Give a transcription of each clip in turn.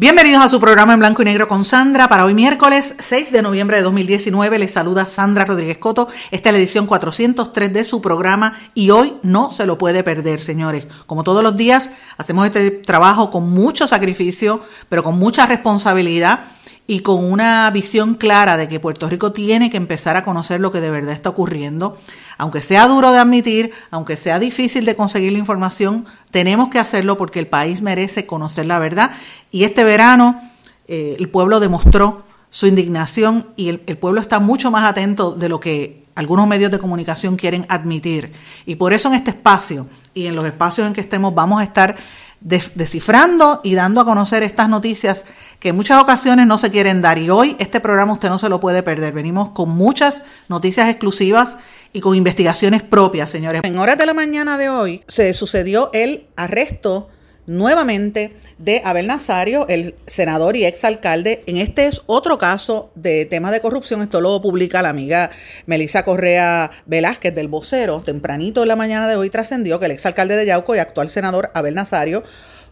Bienvenidos a su programa en blanco y negro con Sandra. Para hoy miércoles 6 de noviembre de 2019 les saluda Sandra Rodríguez Coto. Esta es la edición 403 de su programa y hoy no se lo puede perder, señores. Como todos los días, hacemos este trabajo con mucho sacrificio, pero con mucha responsabilidad y con una visión clara de que Puerto Rico tiene que empezar a conocer lo que de verdad está ocurriendo. Aunque sea duro de admitir, aunque sea difícil de conseguir la información, tenemos que hacerlo porque el país merece conocer la verdad. Y este verano eh, el pueblo demostró su indignación y el, el pueblo está mucho más atento de lo que algunos medios de comunicación quieren admitir. Y por eso en este espacio y en los espacios en que estemos vamos a estar descifrando y dando a conocer estas noticias que en muchas ocasiones no se quieren dar. Y hoy este programa usted no se lo puede perder. Venimos con muchas noticias exclusivas y con investigaciones propias, señores. En horas de la mañana de hoy se sucedió el arresto nuevamente de Abel Nazario, el senador y exalcalde. En este es otro caso de temas de corrupción. Esto lo publica la amiga Melissa Correa Velázquez del vocero. Tempranito en la mañana de hoy trascendió que el exalcalde de Yauco y actual senador Abel Nazario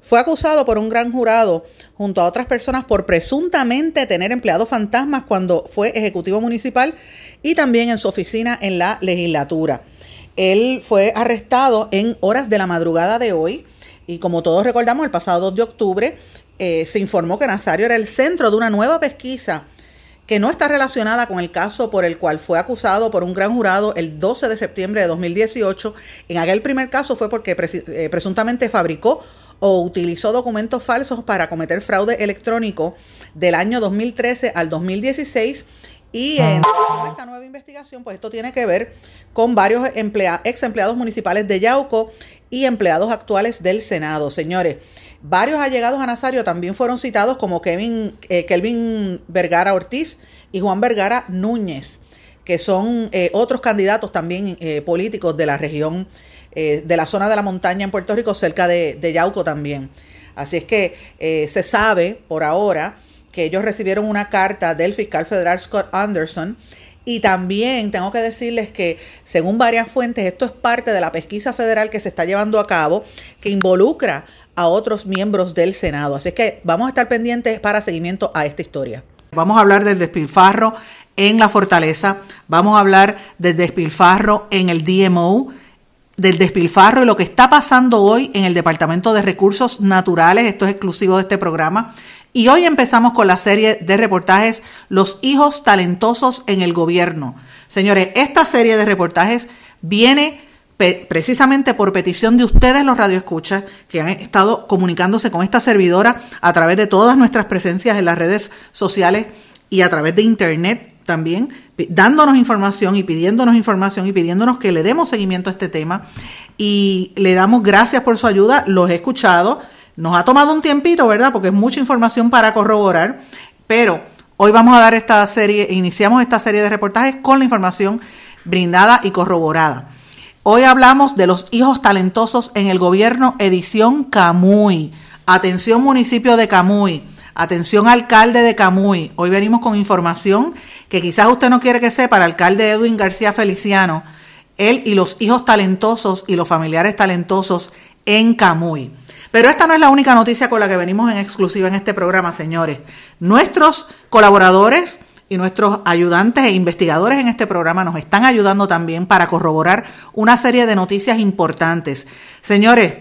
fue acusado por un gran jurado junto a otras personas por presuntamente tener empleados fantasmas cuando fue ejecutivo municipal y también en su oficina en la legislatura. Él fue arrestado en horas de la madrugada de hoy y como todos recordamos, el pasado 2 de octubre eh, se informó que Nazario era el centro de una nueva pesquisa que no está relacionada con el caso por el cual fue acusado por un gran jurado el 12 de septiembre de 2018. En aquel primer caso fue porque eh, presuntamente fabricó o utilizó documentos falsos para cometer fraude electrónico del año 2013 al 2016 y en esta nueva investigación, pues esto tiene que ver con varios ex empleados municipales de Yauco y empleados actuales del Senado. Señores, varios allegados a Nazario también fueron citados como Kevin, eh, Kelvin Vergara Ortiz y Juan Vergara Núñez, que son eh, otros candidatos también eh, políticos de la región, de la zona de la montaña en Puerto Rico, cerca de, de Yauco también. Así es que se sabe por ahora que ellos recibieron una carta del fiscal federal Scott Anderson y también tengo que decirles que, según varias fuentes, esto es parte de la pesquisa federal que se está llevando a cabo, que involucra a otros miembros del Senado. Así es que vamos a estar pendientes para seguimiento a esta historia. Vamos a hablar del despilfarro en la fortaleza, vamos a hablar del despilfarro en el DMO, del despilfarro y lo que está pasando hoy en el Departamento de Recursos Naturales, esto es exclusivo de este programa, y hoy empezamos con la serie de reportajes Los hijos talentosos en el gobierno. Señores, esta serie de reportajes viene precisamente por petición de ustedes los radioescuchas que han estado comunicándose con esta servidora a través de todas nuestras presencias en las redes sociales y a través de internet también, dándonos información y pidiéndonos información y pidiéndonos que le demos seguimiento a este tema. Y le damos gracias por su ayuda, los he escuchado nos ha tomado un tiempito, ¿verdad? Porque es mucha información para corroborar, pero hoy vamos a dar esta serie, iniciamos esta serie de reportajes con la información brindada y corroborada. Hoy hablamos de los hijos talentosos en el gobierno, edición Camuy. Atención municipio de Camuy, atención alcalde de Camuy. Hoy venimos con información que quizás usted no quiere que sepa, el alcalde Edwin García Feliciano, él y los hijos talentosos y los familiares talentosos en Camuy. Pero esta no es la única noticia con la que venimos en exclusiva en este programa, señores. Nuestros colaboradores y nuestros ayudantes e investigadores en este programa nos están ayudando también para corroborar una serie de noticias importantes. Señores,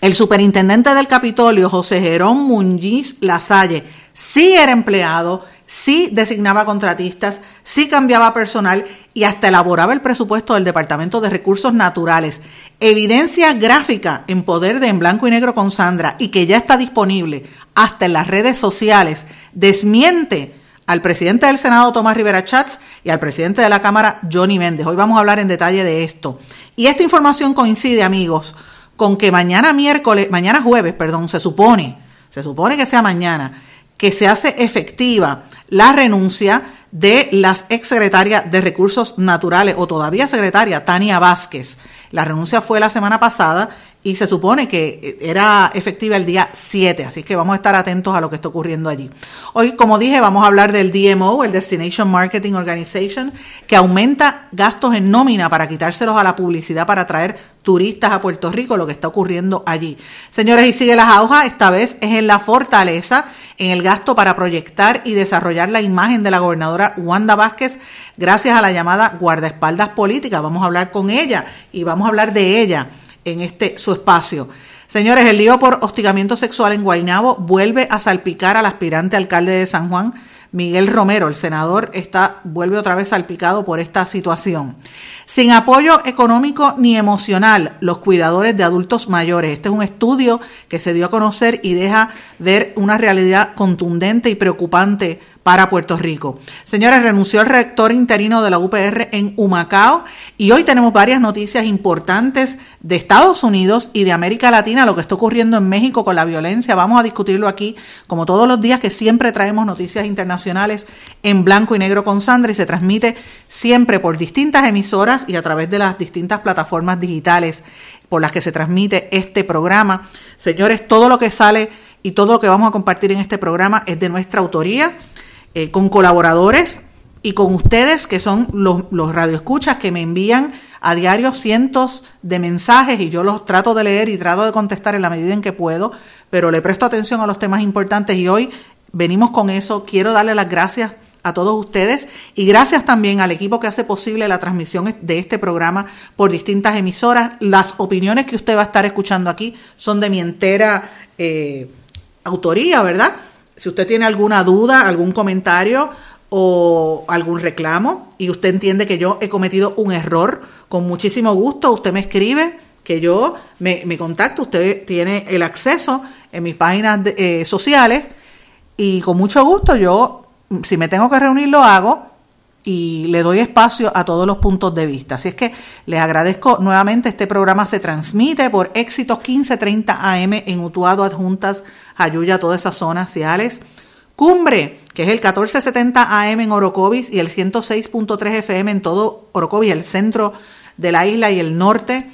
el superintendente del Capitolio, José Jerón Muñiz Lasalle, sí era empleado sí designaba contratistas, sí cambiaba personal y hasta elaboraba el presupuesto del Departamento de Recursos Naturales. Evidencia gráfica en poder de En Blanco y Negro con Sandra y que ya está disponible hasta en las redes sociales, desmiente al presidente del Senado, Tomás Rivera Chats, y al presidente de la Cámara, Johnny Méndez. Hoy vamos a hablar en detalle de esto. Y esta información coincide, amigos, con que mañana miércoles, mañana jueves, perdón, se supone, se supone que sea mañana, que se hace efectiva la renuncia de las exsecretarias de Recursos Naturales o todavía secretaria Tania Vázquez. La renuncia fue la semana pasada y se supone que era efectiva el día 7, así que vamos a estar atentos a lo que está ocurriendo allí. Hoy, como dije, vamos a hablar del DMO, el Destination Marketing Organization, que aumenta gastos en nómina para quitárselos a la publicidad para atraer turistas a Puerto Rico, lo que está ocurriendo allí. Señores, y sigue las hojas, esta vez es en la fortaleza, en el gasto para proyectar y desarrollar la imagen de la gobernadora Wanda Vázquez, gracias a la llamada guardaespaldas política. Vamos a hablar con ella y vamos a hablar de ella en este su espacio. Señores, el lío por hostigamiento sexual en Guaynabo vuelve a salpicar al aspirante alcalde de San Juan, Miguel Romero, el senador, está, vuelve otra vez salpicado por esta situación. Sin apoyo económico ni emocional, los cuidadores de adultos mayores. Este es un estudio que se dio a conocer y deja ver una realidad contundente y preocupante para Puerto Rico. Señores, renunció el rector interino de la UPR en Humacao y hoy tenemos varias noticias importantes de Estados Unidos y de América Latina, lo que está ocurriendo en México con la violencia. Vamos a discutirlo aquí, como todos los días que siempre traemos noticias internacionales en blanco y negro con Sandra y se transmite siempre por distintas emisoras y a través de las distintas plataformas digitales por las que se transmite este programa. Señores, todo lo que sale y todo lo que vamos a compartir en este programa es de nuestra autoría eh, con colaboradores y con ustedes, que son los, radioescuchas que me envían a diario cientos de mensajes y yo los trato de leer y trato de contestar en la medida en que puedo, pero le presto atención a los temas importantes y hoy venimos con eso. Quiero darle las gracias a todos ustedes y gracias también al equipo que hace posible la transmisión de este programa por distintas emisoras. Las opiniones que usted va a estar escuchando aquí son de mi entera eh, autoría, ¿verdad? Si usted tiene alguna duda, algún comentario o algún reclamo y usted entiende que yo he cometido un error, con muchísimo gusto usted me escribe, que yo me, contacto, usted tiene el acceso en mis páginas eh, sociales y con mucho gusto yo, si me tengo que reunir, lo hago y le doy espacio a todos los puntos de vista. Así es que les agradezco nuevamente. Este programa se transmite por Éxitos 1530 AM en Utuado, Adjuntas, Ayuya, todas esas zonas ciales. Cumbre, que es el 1470 AM en Orocovis y el 106.3 FM en todo Orocovis, el centro de la isla y el norte.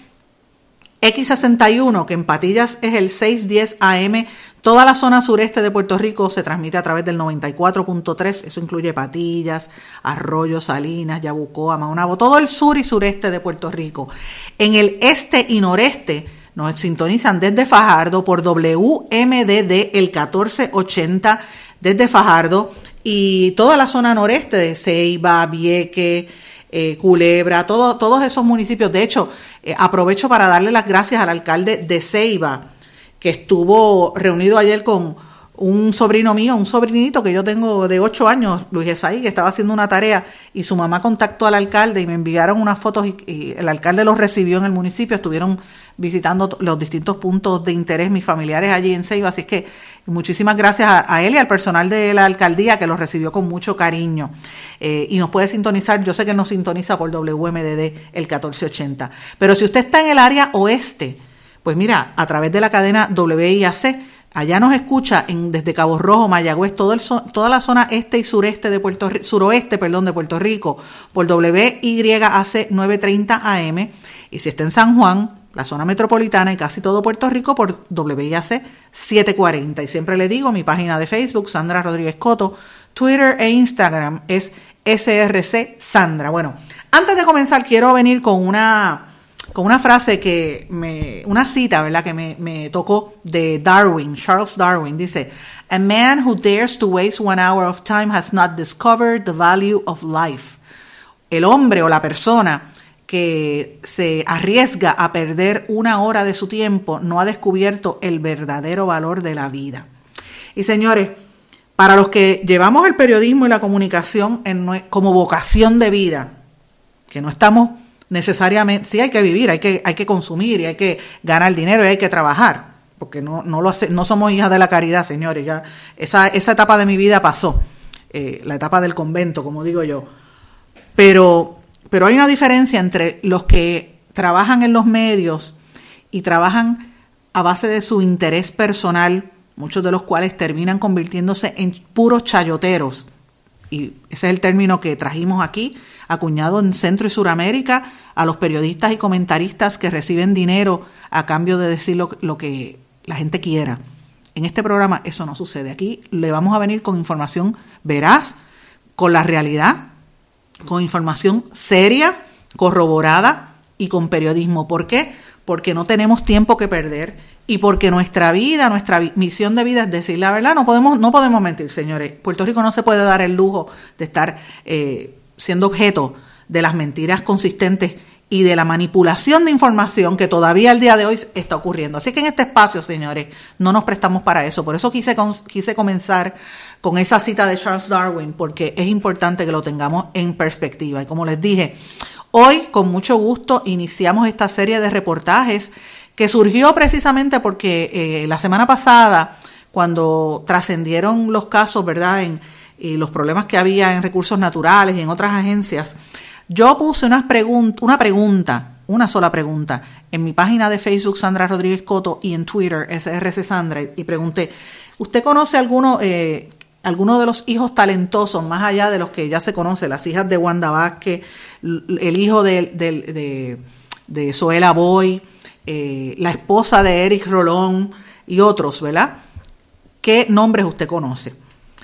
X61, que en Patillas es el 610 AM. Toda la zona sureste de Puerto Rico se transmite a través del 94.3. Eso incluye Patillas, Arroyo, Salinas, Yabucoa, Maunabo, todo el sur y sureste de Puerto Rico. En el este y noreste nos sintonizan desde Fajardo por WMDD el 1480 desde Fajardo y toda la zona noreste de Ceiba, Vieque, eh, Culebra, todo, todos esos municipios. De hecho, eh, aprovecho para darle las gracias al alcalde de Ceiba, que estuvo reunido ayer con un sobrino mío, un sobrinito que yo tengo de 8 años, Luis Esaí, que estaba haciendo una tarea y su mamá contactó al alcalde y me enviaron unas fotos y, el alcalde los recibió en el municipio, estuvieron visitando los distintos puntos de interés mis familiares allí en Ceiba, así que muchísimas gracias a, él y al personal de la alcaldía que los recibió con mucho cariño. Eh, y nos puede sintonizar, yo sé que nos sintoniza por WMDD el 1480, pero si usted está en el área oeste, pues mira, a través de la cadena WIAC, Allá nos escucha desde Cabo Rojo, Mayagüez, toda la zona este y sureste de Puerto suroeste, perdón, de Puerto Rico, por WYAC 930 AM. Y si está en San Juan, la zona metropolitana y casi todo Puerto Rico por WIAC 740. Y siempre le digo, mi página de Facebook, Sandra Rodríguez Coto, Twitter e Instagram es SRC Sandra. Bueno, antes de comenzar, quiero venir con una con una frase que me, una cita, ¿verdad? Que me, tocó de Darwin, Charles Darwin, dice, A man who dares to waste one hour of time has not discovered the value of life. El hombre o la persona que se arriesga a perder una hora de su tiempo no ha descubierto el verdadero valor de la vida. Y señores, para los que llevamos el periodismo y la comunicación como vocación de vida, que no estamos necesariamente, sí hay que vivir, hay que, hay que consumir y hay que ganar dinero y hay que trabajar, porque no, no, lo hace, no somos hijas de la caridad, señores, ya esa, esa etapa de mi vida pasó. eh, la etapa del convento, como digo yo. Pero, pero hay una diferencia entre los que trabajan en los medios y trabajan a base de su interés personal, muchos de los cuales terminan convirtiéndose en puros chayoteros. Y ese es el término que trajimos aquí, acuñado en Centro y Suramérica, a los periodistas y comentaristas que reciben dinero a cambio de decir lo, lo que la gente quiera. En este programa eso no sucede. Aquí le vamos a venir con información veraz, con la realidad, con información seria, corroborada y con periodismo. ¿Por qué? Porque no tenemos tiempo que perder y porque nuestra vida, nuestra misión de vida es decir la verdad. No podemos, no podemos mentir, señores. Puerto Rico no se puede dar el lujo de estar eh, siendo objeto de las mentiras consistentes y de la manipulación de información que todavía al día de hoy está ocurriendo. Así que en este espacio, señores, no nos prestamos para eso. Por eso quise, quise comenzar con esa cita de Charles Darwin, porque es importante que lo tengamos en perspectiva. Y como les dije, hoy con mucho gusto iniciamos esta serie de reportajes que surgió precisamente porque eh, la semana pasada, cuando trascendieron los casos, ¿verdad? En, y los problemas que había en recursos naturales y en otras agencias, yo puse una pregunta, una sola pregunta, en mi página de Facebook Sandra Rodríguez Coto y en Twitter SRC Sandra y pregunté, ¿usted conoce alguno, eh, alguno de los hijos talentosos, más allá de los que ya se conoce, las hijas de Wanda Vázquez, el hijo de, de, de, Zoela Boy, eh, la esposa de Eric Rolón y otros, ¿verdad? ¿Qué nombres usted conoce?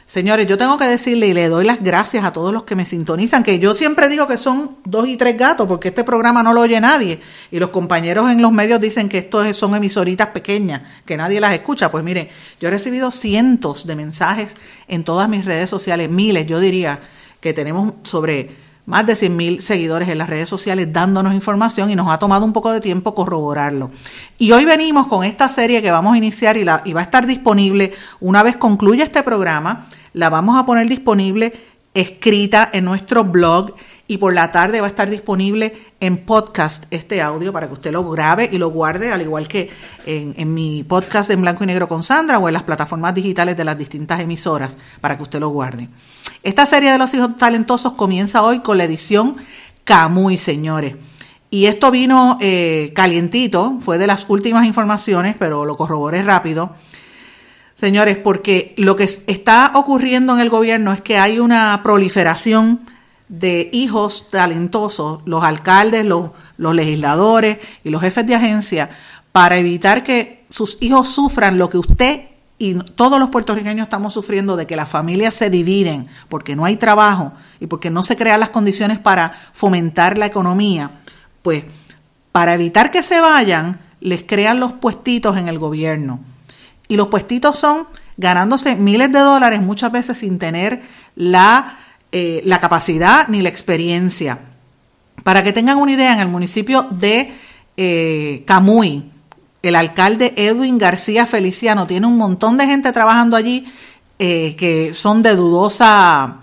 Señores, yo tengo que decirle y le doy las gracias a todos los que me sintonizan, que yo siempre digo que son dos y tres gatos, porque este programa no lo oye nadie. Y los compañeros en los medios dicen que estos son emisoritas pequeñas, que nadie las escucha. Pues miren, yo he recibido cientos de mensajes en todas mis redes sociales, miles, yo diría que tenemos sobre más de 100 mil seguidores en las redes sociales dándonos información y nos ha tomado un poco de tiempo corroborarlo. Y hoy venimos con esta serie que vamos a iniciar y, la, y va a estar disponible una vez concluya este programa la vamos a poner disponible escrita en nuestro blog y por la tarde va a estar disponible en podcast este audio para que usted lo grabe y lo guarde, al igual que en, mi podcast en blanco y negro con Sandra o en las plataformas digitales de las distintas emisoras para que usted lo guarde. Esta serie de los hijos talentosos comienza hoy con la edición Camuy, señores. Y esto vino eh, calientito, fue de las últimas informaciones, pero lo corroboré rápido señores, porque lo que está ocurriendo en el gobierno es que hay una proliferación de hijos talentosos, los alcaldes, los, legisladores y los jefes de agencia, para evitar que sus hijos sufran lo que usted y todos los puertorriqueños estamos sufriendo de que las familias se dividen porque no hay trabajo y porque no se crean las condiciones para fomentar la economía, pues para evitar que se vayan, les crean los puestitos en el gobierno. Y los puestitos son ganándose miles de dólares muchas veces sin tener la, eh, la capacidad ni la experiencia. Para que tengan una idea, en el municipio de eh, Camuy, el alcalde Edwin García Feliciano tiene un montón de gente trabajando allí eh, que son de dudosa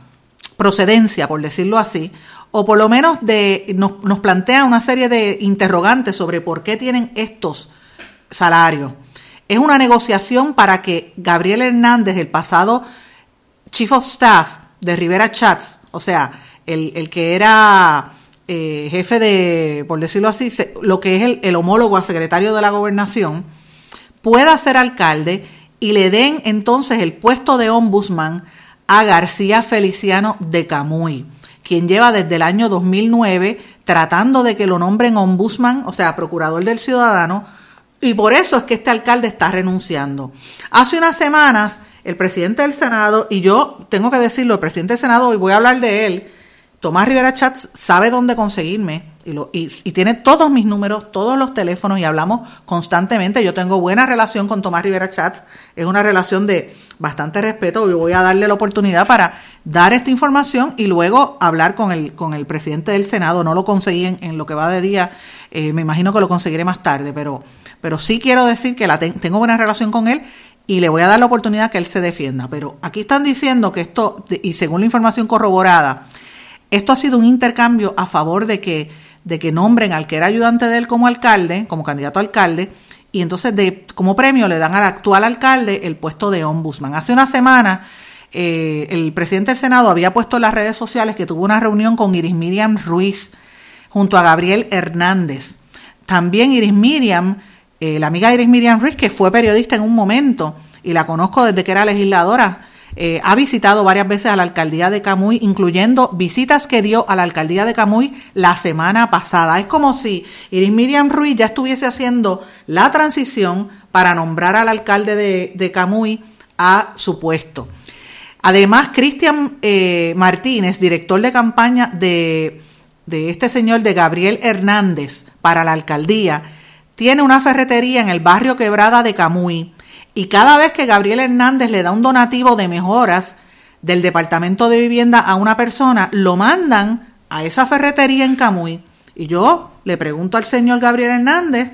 procedencia, por decirlo así, o por lo menos de, nos, nos plantea una serie de interrogantes sobre por qué tienen estos salarios. Es una negociación para que Gabriel Hernández, el pasado Chief of Staff de Rivera Chats, o sea, el, que era eh, jefe de, por decirlo así, lo que es el, homólogo a secretario de la gobernación, pueda ser alcalde y le den entonces el puesto de ombudsman a García Feliciano de Camuy, quien lleva desde el año 2009 tratando de que lo nombren ombudsman, o sea, procurador del ciudadano, y por eso es que este alcalde está renunciando. Hace unas semanas, el presidente del Senado, y yo tengo que decirlo, el presidente del Senado, y voy a hablar de él, Tomás Rivera Chats sabe dónde conseguirme y, lo, y, tiene todos mis números, todos los teléfonos y hablamos constantemente. Yo tengo buena relación con Tomás Rivera Chats, es una relación de bastante respeto y voy a darle la oportunidad para dar esta información y luego hablar con el, con el presidente del Senado. No lo conseguí en, lo que va de día, eh, me imagino que lo conseguiré más tarde, pero pero sí quiero decir que la tengo buena relación con él y le voy a dar la oportunidad que él se defienda. Pero aquí están diciendo que esto, y según la información corroborada, esto ha sido un intercambio a favor de que, de que nombren al que era ayudante de él como alcalde, como candidato a alcalde, y entonces de, como premio le dan al actual alcalde el puesto de ombudsman. Hace una semana eh, el presidente del Senado había puesto en las redes sociales que tuvo una reunión con Iris Miriam Ruiz junto a Gabriel Hernández. También Iris Miriam, eh, la amiga Iris Miriam Ruiz, que fue periodista en un momento y la conozco desde que era legisladora, eh, ha visitado varias veces a la alcaldía de Camuy, incluyendo visitas que dio a la alcaldía de Camuy la semana pasada. Es como si Iris Miriam Ruiz ya estuviese haciendo la transición para nombrar al alcalde de, Camuy a su puesto. Además, Cristian eh, Martínez, director de campaña de, de este señor, de Gabriel Hernández, para la alcaldía, tiene una ferretería en el barrio Quebrada de Camuy y cada vez que Gabriel Hernández le da un donativo de mejoras del Departamento de Vivienda a una persona, lo mandan a esa ferretería en Camuy. Y yo le pregunto al señor Gabriel Hernández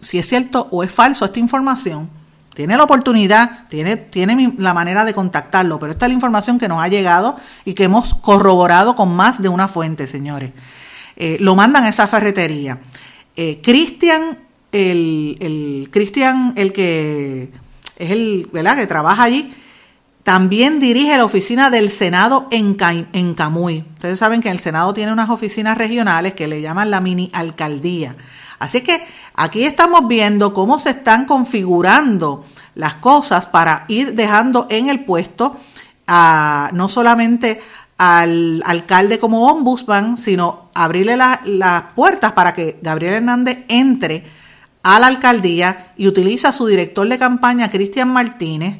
si es cierto o es falso esta información. Tiene la oportunidad, tiene, tiene la manera de contactarlo, pero esta es la información que nos ha llegado y que hemos corroborado con más de una fuente, señores. Eh, lo mandan a esa ferretería. Eh, Cristian el, el el que es el, ¿verdad? Que trabaja allí, también dirige la oficina del Senado en, en Camuy. Ustedes saben que el Senado tiene unas oficinas regionales que le llaman la mini alcaldía. Así que aquí estamos viendo cómo se están configurando las cosas para ir dejando en el puesto a, no solamente al alcalde como ombudsman, sino abrirle las puertas para que Gabriel Hernández entre a la alcaldía y utiliza a su director de campaña, Cristian Martínez,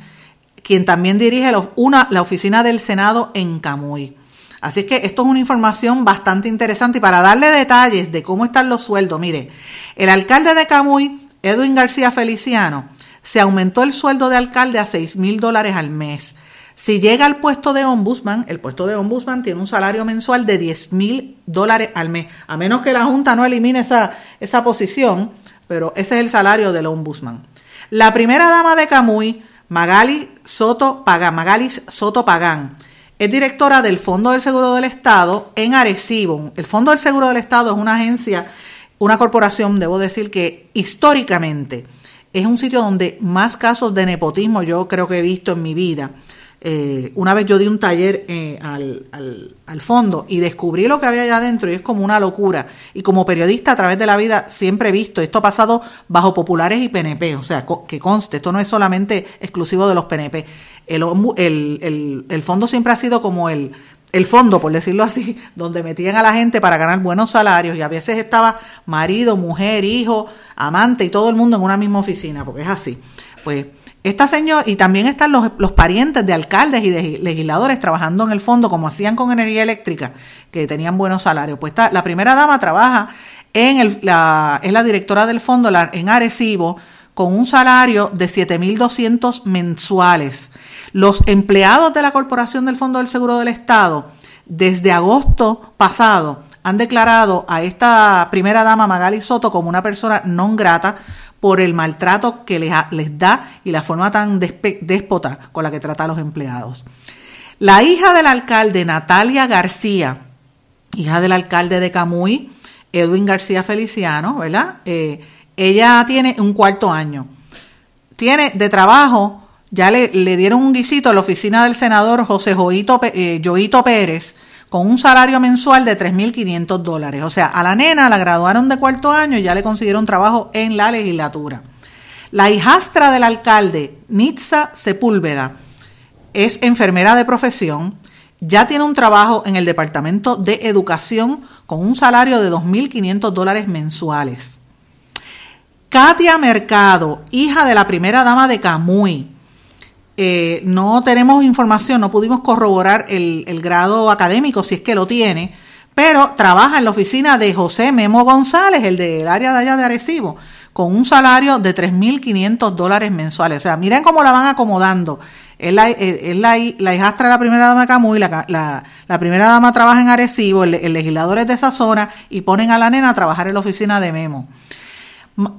quien también dirige una, la oficina del Senado en Camuy. Así que esto es una información bastante interesante y para darle detalles de cómo están los sueldos, mire, el alcalde de Camuy, Edwin García Feliciano, se aumentó el sueldo de alcalde a 6 mil dólares al mes. Si llega al puesto de ombudsman, el puesto de ombudsman tiene un salario mensual de 10 mil dólares al mes, a menos que la Junta no elimine esa, esa posición pero ese es el salario del ombudsman. La primera dama de Camuy, Magali Soto Pagán, Soto Pagán, es directora del Fondo del Seguro del Estado en Arecibo. El Fondo del Seguro del Estado es una agencia, una corporación, debo decir que históricamente es un sitio donde más casos de nepotismo yo creo que he visto en mi vida. Eh, una vez yo di un taller eh, al, fondo y descubrí lo que había allá adentro y es como una locura. Y como periodista a través de la vida siempre he visto, esto ha pasado bajo populares y PNP, o sea, que conste, esto no es solamente exclusivo de los PNP. El, el, fondo siempre ha sido como el, el fondo, por decirlo así, donde metían a la gente para ganar buenos salarios y a veces estaba marido, mujer, hijo, amante y todo el mundo en una misma oficina, porque es así. Pues esta señora, y también están los, parientes de alcaldes y de legisladores trabajando en el fondo, como hacían con energía eléctrica, que tenían buenos salarios. Pues la primera dama trabaja en el, la, es la directora del fondo en Arecibo, con un salario de 7.200 mensuales. Los empleados de la Corporación del Fondo del Seguro del Estado, desde agosto pasado, han declarado a esta primera dama Magali Soto como una persona non grata por el maltrato que les, les da y la forma tan déspota con la que trata a los empleados. La hija del alcalde, Natalia García, hija del alcalde de Camuy, Edwin García Feliciano, ¿verdad? Eh, ella tiene un cuarto año. Tiene de trabajo, ya le, dieron un guisito a la oficina del senador José Joito, eh, Joito Pérez, con un salario mensual de 3.500 dólares. O sea, a la nena la graduaron de cuarto año y ya le consiguieron trabajo en la legislatura. La hijastra del alcalde, Nitza Sepúlveda, es enfermera de profesión, ya tiene un trabajo en el Departamento de Educación con un salario de 2.500 dólares mensuales. Katia Mercado, hija de la primera dama de Camuy, eh, no tenemos información, no pudimos corroborar el, grado académico, si es que lo tiene, pero trabaja en la oficina de José Memo González, el del área de allá de Arecibo, con un salario de 3.500 dólares mensuales. O sea, miren cómo la van acomodando. Es la, la, hijastra de la primera dama de Camuy, la, la, primera dama trabaja en Arecibo, el, legislador es de esa zona, y ponen a la nena a trabajar en la oficina de Memo.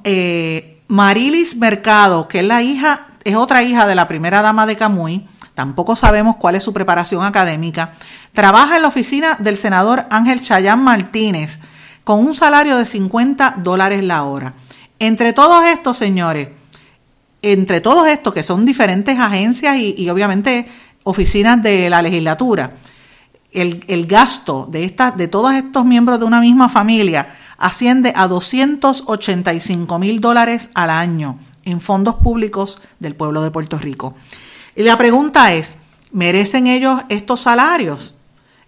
Eh, Marilis Mercado, que es la hija es otra hija de la primera dama de Camuy, tampoco sabemos cuál es su preparación académica, trabaja en la oficina del senador Ángel Chayán Martínez con un salario de 50 dólares la hora. Entre todos estos, señores, entre todos estos, que son diferentes agencias y, obviamente oficinas de la legislatura, el, el gasto de, esta, de todos estos miembros de una misma familia asciende a 285 mil dólares al año en fondos públicos del pueblo de Puerto Rico. Y la pregunta es, ¿merecen ellos estos salarios?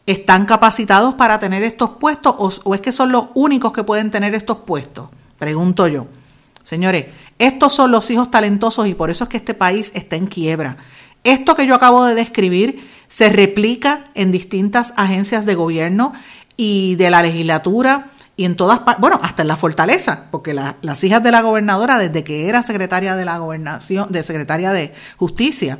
¿Están capacitados para tener estos puestos o, es que son los únicos que pueden tener estos puestos? Pregunto yo. Señores, estos son los hijos talentosos y por eso es que este país está en quiebra. Esto que yo acabo de describir se replica en distintas agencias de gobierno y de la legislatura y en todas partes, bueno, hasta en la fortaleza, porque las hijas de la gobernadora, desde que era secretaria de la gobernación, de secretaria de justicia,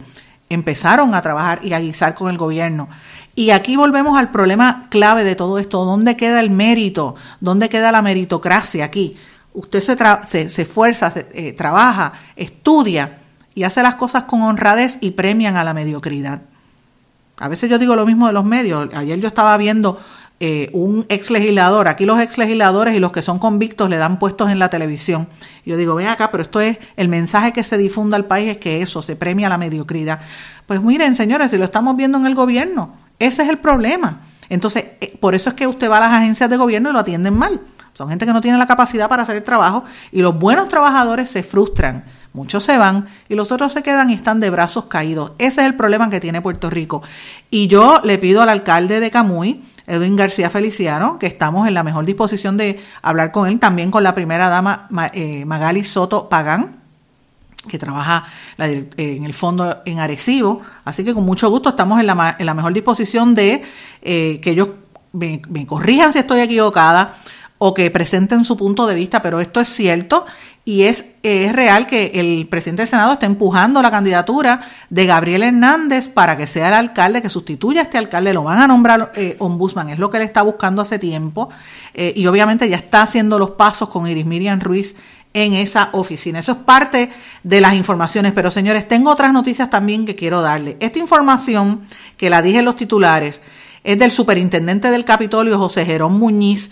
empezaron a trabajar y a guisar con el gobierno. Y aquí volvemos al problema clave de todo esto, ¿dónde queda el mérito? ¿Dónde queda la meritocracia aquí? Usted se, se, esfuerza, se, eh, trabaja, estudia y hace las cosas con honradez y premian a la mediocridad. A veces yo digo lo mismo de los medios. Ayer yo estaba viendo eh, un ex legislador, aquí los ex legisladores y los que son convictos le dan puestos en la televisión. Yo digo, ven acá, pero esto es el mensaje que se difunda al país es que eso, se premia la mediocridad. Pues miren, señores, si lo estamos viendo en el gobierno, ese es el problema. Entonces, eh, por eso es que usted va a las agencias de gobierno y lo atienden mal. Son gente que no tiene la capacidad para hacer el trabajo y los buenos trabajadores se frustran. Muchos se van y los otros se quedan y están de brazos caídos. Ese es el problema que tiene Puerto Rico. Y yo le pido al alcalde de Camuy Edwin García Feliciano, que estamos en la mejor disposición de hablar con él, también con la primera dama eh, Magali Soto Pagán, que trabaja en el fondo en Arecibo. Así que con mucho gusto estamos en la, en la mejor disposición de eh, que ellos me corrijan si estoy equivocada o que presenten su punto de vista, pero esto es cierto y es, es real que el presidente del Senado está empujando la candidatura de Gabriel Hernández para que sea el alcalde, que sustituya a este alcalde, lo van a nombrar eh, ombudsman, es lo que él está buscando hace tiempo, eh, y obviamente ya está haciendo los pasos con Iris Miriam Ruiz en esa oficina. Eso es parte de las informaciones, pero señores, tengo otras noticias también que quiero darle. Esta información, que la dije en los titulares, es del superintendente del Capitolio, José Jerón Muñiz,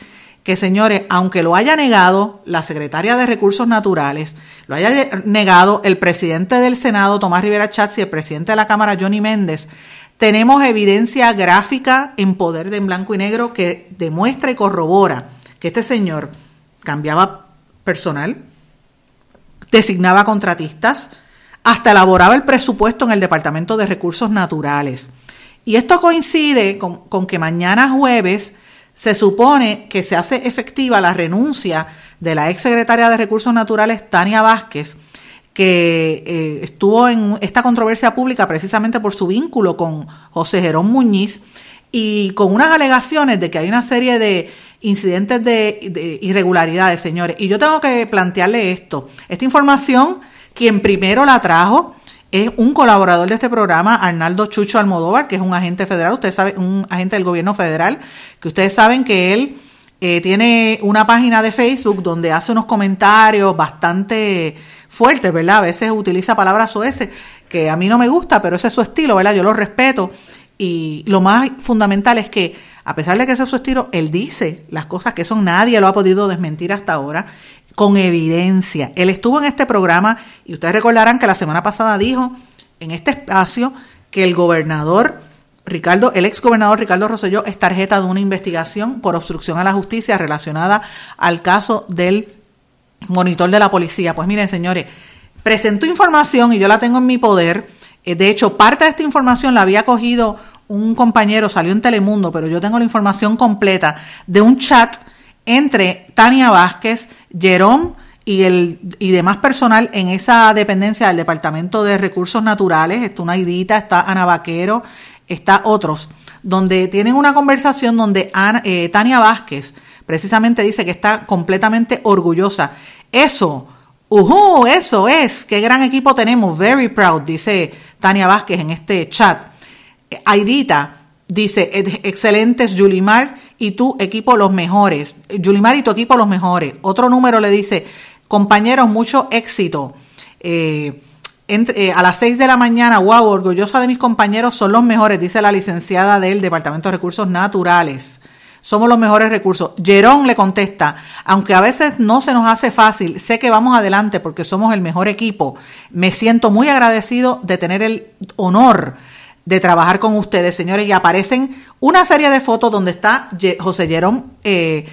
que señores, aunque lo haya negado la secretaria de Recursos Naturales, lo haya negado el presidente del Senado, Tomás Rivera Chatz, y el presidente de la Cámara, Johnny Méndez, tenemos evidencia gráfica en poder de en blanco y negro que demuestra y corrobora que este señor cambiaba personal, designaba contratistas, hasta elaboraba el presupuesto en el Departamento de Recursos Naturales. Y esto coincide con, con que mañana jueves se supone que se hace efectiva la renuncia de la ex secretaria de Recursos Naturales, Tania Vázquez, que eh, estuvo en esta controversia pública precisamente por su vínculo con José Jerón Muñiz y con unas alegaciones de que hay una serie de incidentes de, de irregularidades, señores. Y yo tengo que plantearle esto. Esta información, quien primero la trajo, es un colaborador de este programa, Arnaldo Chucho Almodóvar, que es un agente federal, ustedes saben, un agente del gobierno federal, que ustedes saben que él eh, tiene una página de Facebook donde hace unos comentarios bastante fuertes, ¿verdad? A veces utiliza palabras oeces que a mí no me gusta, pero ese es su estilo, ¿verdad? Yo lo respeto. Y lo más fundamental es que, a pesar de que ese es su estilo, él dice las cosas que son, nadie lo ha podido desmentir hasta ahora con evidencia. Él estuvo en este programa y ustedes recordarán que la semana pasada dijo en este espacio que el gobernador Ricardo, el ex gobernador Ricardo Rosselló es tarjeta de una investigación por obstrucción a la justicia relacionada al caso del monitor de la policía. Pues miren, señores, presentó información y yo la tengo en mi poder. Eh, de hecho, parte de esta información la había cogido un compañero, salió en Telemundo, pero yo tengo la información completa de un chat entre Tania Vázquez, Jerón y, el, y demás personal en esa dependencia del Departamento de Recursos Naturales. Está una Idita, está Ana Vaquero, está otros, donde tienen una conversación donde eh, Tania Vázquez precisamente dice que está completamente orgullosa. Eso, uh, eso es, qué gran equipo tenemos, very proud, dice Tania Vázquez en este chat. Aidita dice, excelentes Yulimar y tu equipo los mejores. Yulimar y tu equipo los mejores. Otro número le dice, compañeros, mucho éxito. Eh, eh, a las 6 de la mañana, wow, orgullosa de mis compañeros, son los mejores, dice la licenciada del Departamento de Recursos Naturales. Somos los mejores recursos. Jerón le contesta, aunque a veces no se nos hace fácil, sé que vamos adelante porque somos el mejor equipo. Me siento muy agradecido de tener el honor de trabajar con ustedes, señores, y aparecen una serie de fotos donde está José Jerón. Eh,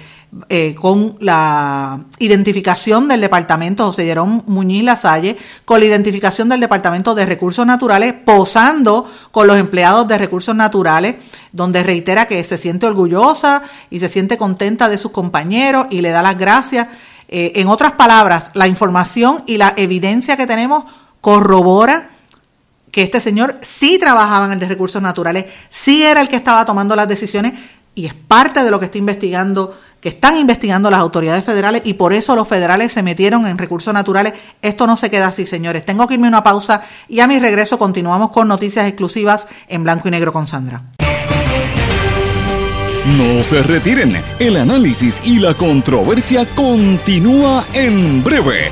eh, con la identificación del departamento José Jerón Muñiz Lasalle, con la identificación del departamento de recursos naturales, posando con los empleados de recursos naturales, donde reitera que se siente orgullosa y se siente contenta de sus compañeros y le da las gracias. Eh, en otras palabras, la información y la evidencia que tenemos corrobora que este señor sí trabajaba en el de recursos naturales, sí era el que estaba tomando las decisiones y es parte de lo que está investigando que están investigando las autoridades federales y por eso los federales se metieron en recursos naturales. Esto no se queda así, señores. Tengo que irme a una pausa y a mi regreso continuamos con noticias exclusivas en blanco y negro con Sandra. No se retiren, el análisis y la controversia continúa en breve,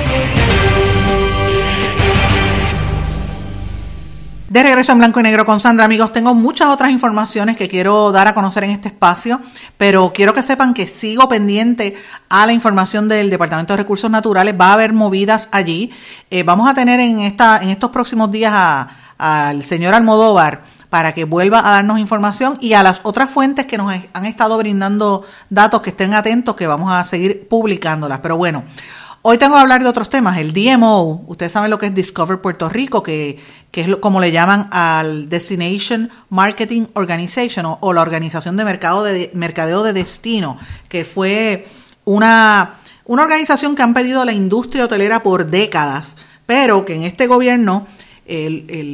De regreso en blanco y negro con Sandra, amigos, tengo muchas otras informaciones que quiero dar a conocer en este espacio, pero quiero que sepan que sigo pendiente a la información del Departamento de Recursos Naturales. Va a haber movidas allí. Eh, vamos a tener en, esta, en estos próximos días al señor Almodóvar para que vuelva a darnos información y a las otras fuentes que nos han estado brindando datos que estén atentos que vamos a seguir publicándolas. Pero bueno, hoy tengo que hablar de otros temas. El DMO, ustedes saben lo que es Discover Puerto Rico, que, que es como le llaman al Destination Marketing Organization o, la Organización de, Mercado de Mercadeo de Destino, que fue una, una organización que han pedido la industria hotelera por décadas, pero que en este gobierno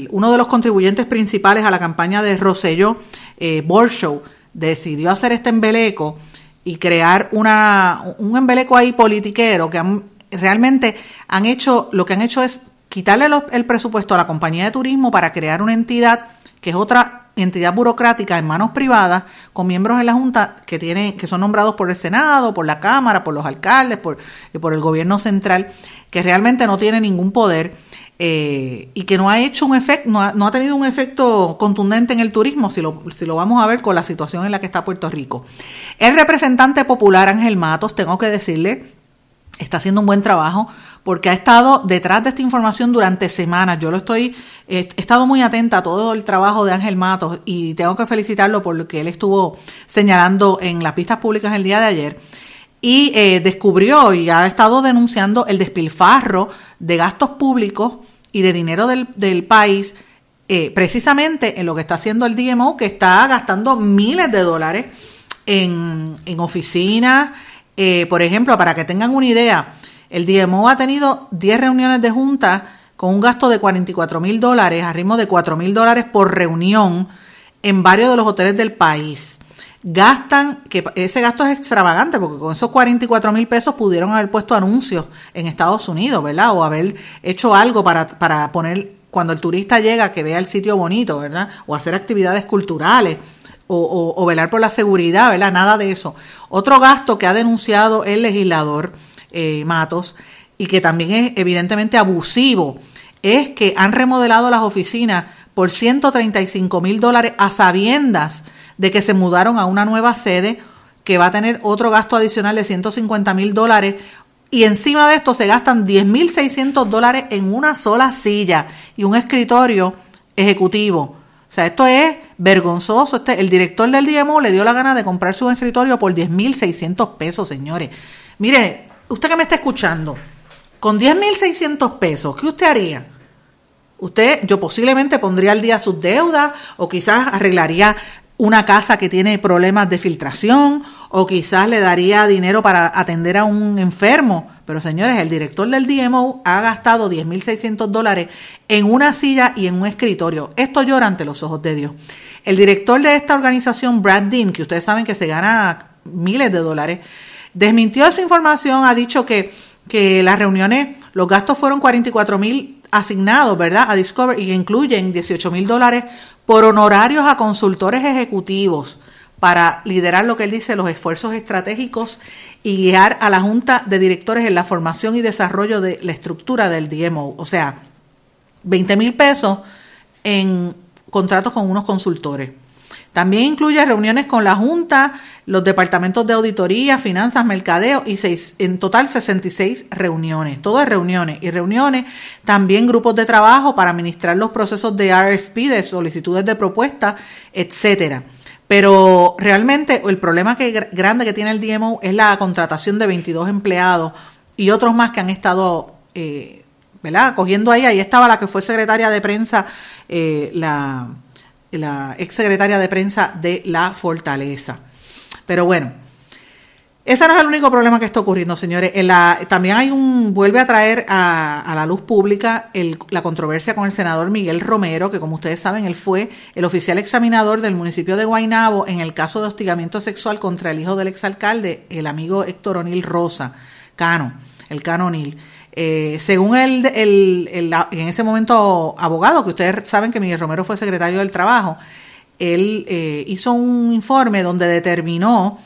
uno de los contribuyentes principales a la campaña de Rosselló, eh, Borshow, decidió hacer este embeleco y crear una, un embeleco ahí politiquero que realmente han hecho, lo que han hecho es quitarle el presupuesto a la compañía de turismo para crear una entidad que es otra entidad burocrática en manos privadas con miembros en la Junta que tienen que son nombrados por el Senado, por la Cámara, por los alcaldes, por, por el gobierno central, que realmente no tiene ningún poder eh, y que no ha hecho un efecto, no ha, tenido un efecto contundente en el turismo, si lo, si lo vamos a ver con la situación en la que está Puerto Rico. El representante popular Ángel Matos, tengo que decirle, está haciendo un buen trabajo porque ha estado detrás de esta información durante semanas. Yo lo estoy, he estado muy atenta a todo el trabajo de Ángel Matos y tengo que felicitarlo por lo que él estuvo señalando en las pistas públicas el día de ayer y eh, descubrió y ha estado denunciando el despilfarro de gastos públicos y de dinero del, país, eh, precisamente en lo que está haciendo el DMO, que está gastando miles de dólares en oficinas. Eh, por ejemplo, para que tengan una idea, el DMO ha tenido 10 reuniones de junta con un gasto de 44 mil dólares, a ritmo de 4 mil dólares por reunión en varios de los hoteles del país gastan, que ese gasto es extravagante, porque con esos 44 mil pesos pudieron haber puesto anuncios en Estados Unidos, ¿verdad? O haber hecho algo para, para poner, cuando el turista llega, que vea el sitio bonito, ¿verdad? O hacer actividades culturales. O, velar por la seguridad, ¿verdad? Nada de eso. Otro gasto que ha denunciado el legislador eh, Matos y que también es evidentemente abusivo es que han remodelado las oficinas por 135 mil dólares a sabiendas de que se mudaron a una nueva sede que va a tener otro gasto adicional de 150 mil dólares y encima de esto se gastan 10.600 dólares en una sola silla y un escritorio ejecutivo. Sea, esto es vergonzoso. Este, el director del DMO le dio la gana de comprarse un escritorio por 10.600 pesos, señores. Mire, usted que me está escuchando, con 10.600 pesos, ¿qué usted haría? Usted, yo posiblemente pondría al día sus deudas o quizás arreglaría una casa que tiene problemas de filtración o quizás le daría dinero para atender a un enfermo. Pero señores, el director del DMO ha gastado 10.600 dólares en una silla y en un escritorio. Esto llora ante los ojos de Dios. El director de esta organización, Brad Dean, que ustedes saben que se gana miles de dólares, desmintió esa información, ha dicho que, que las reuniones, los gastos fueron 44 mil asignados, ¿verdad? A Discover y incluyen 18 mil dólares por honorarios a consultores ejecutivos para liderar lo que él dice, los esfuerzos estratégicos y guiar a la Junta de Directores en la formación y desarrollo de la estructura del DMO. O sea, 20 mil pesos en contratos con unos consultores. También incluye reuniones con la Junta, los departamentos de auditoría, finanzas, mercadeo y seis, en total 66 reuniones. Todo es reuniones y reuniones. También grupos de trabajo para administrar los procesos de RFP, de solicitudes de propuesta, etcétera. Pero realmente el problema que, grande que tiene el DMO es la contratación de 22 empleados y otros más que han estado, eh, ¿verdad? Cogiendo ahí. Ahí estaba la que fue secretaria de prensa, eh, la, la ex secretaria de prensa de La Fortaleza. Pero bueno, ese no es el único problema que está ocurriendo, señores. también hay un, vuelve a traer a, la luz pública la controversia con el senador Miguel Romero, que como ustedes saben, él fue el oficial examinador del municipio de Guaynabo en el caso de hostigamiento sexual contra el hijo del exalcalde, el amigo Héctor O'Neill Rosa, Cano, el Cano O'Neill. Eh, según el, en ese momento abogado, que ustedes saben que Miguel Romero fue secretario del Trabajo, él eh, hizo un informe donde determinó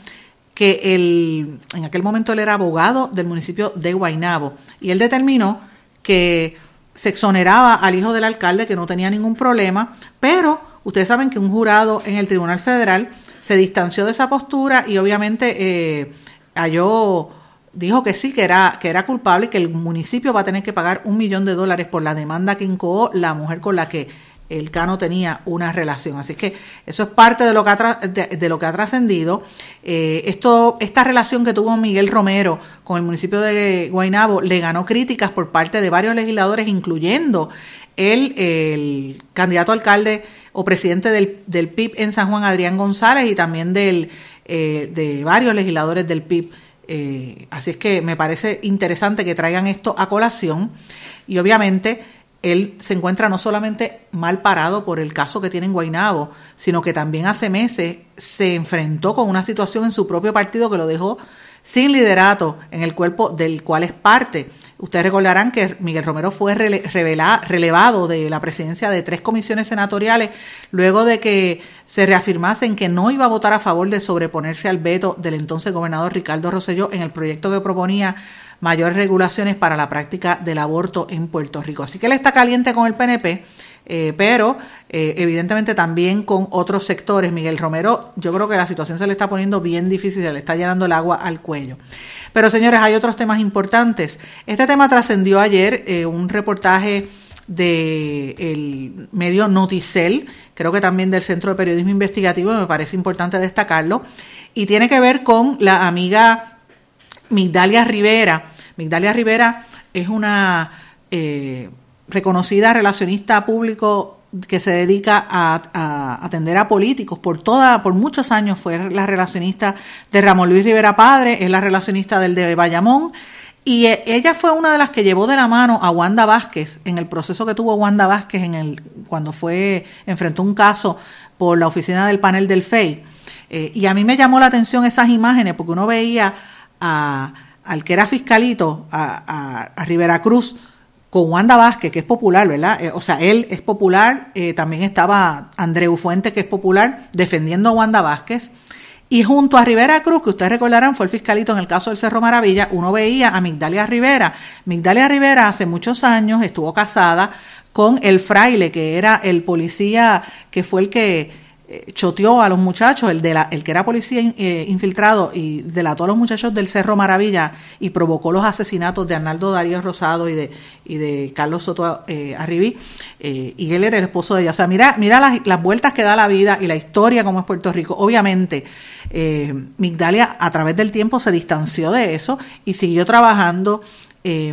que el, en aquel momento él era abogado del municipio de Guaynabo y él determinó que se exoneraba al hijo del alcalde que no tenía ningún problema, pero ustedes saben que un jurado en el Tribunal Federal se distanció de esa postura y obviamente eh, halló, dijo que sí, que era, que era culpable y que el municipio va a tener que pagar un millón de dólares por la demanda que incoó la mujer con la que el Cano tenía una relación. Así que eso es parte de lo que ha, de, lo que ha trascendido. Eh, esto, esta relación que tuvo Miguel Romero con el municipio de Guaynabo le ganó críticas por parte de varios legisladores, incluyendo el, candidato alcalde o presidente del, del, PIB en San Juan, Adrián González, y también del, eh, de varios legisladores del PIB. Eh, así es que me parece interesante que traigan esto a colación y obviamente él se encuentra no solamente mal parado por el caso que tiene en Guainabo, sino que también hace meses se enfrentó con una situación en su propio partido que lo dejó sin liderato en el cuerpo del cual es parte. Ustedes recordarán que Miguel Romero fue relevado de la presidencia de tres comisiones senatoriales luego de que se reafirmasen que no iba a votar a favor de sobreponerse al veto del entonces gobernador Ricardo Rosselló en el proyecto que proponía mayores regulaciones para la práctica del aborto en Puerto Rico. Así que él está caliente con el PNP, eh, pero eh, evidentemente también con otros sectores. Miguel Romero, yo creo que la situación se le está poniendo bien difícil, se le está llenando el agua al cuello. Pero señores, hay otros temas importantes. Este tema trascendió ayer eh, un reportaje del medio Noticel, creo que también del Centro de Periodismo Investigativo, me parece importante destacarlo, y tiene que ver con la amiga Migdalia Rivera. Migdalia Rivera es una eh, reconocida relacionista público que se dedica a, atender a políticos. Por toda, por muchos años fue la relacionista de Ramón Luis Rivera Padre, es la relacionista del de Bayamón. Y e, ella fue una de las que llevó de la mano a Wanda Vázquez en el proceso que tuvo Wanda Vázquez en el, cuando fue, enfrentó un caso por la oficina del panel del FEI. Eh, y a mí me llamó la atención esas imágenes porque uno veía a, al que era fiscalito, a, a, Rivera Cruz, con Wanda Vázquez, que es popular, ¿verdad? Eh, o sea, él es popular, eh, también estaba Andreu Fuentes, que es popular, defendiendo a Wanda Vázquez. Y junto a Rivera Cruz, que ustedes recordarán, fue el fiscalito en el caso del Cerro Maravilla, uno veía a Migdalia Rivera. Migdalia Rivera hace muchos años estuvo casada con el fraile, que era el policía que fue el que choteó a los muchachos, el, de la, el que era policía eh, infiltrado y delató a los muchachos del Cerro Maravilla y provocó los asesinatos de Arnaldo Darío Rosado y de, y de Carlos Soto eh, Arribí, y él era el esposo de ella. O sea, mira, mira las, las, vueltas que da la vida y la historia como es Puerto Rico. Obviamente, Migdalia a través del tiempo se distanció de eso y siguió trabajando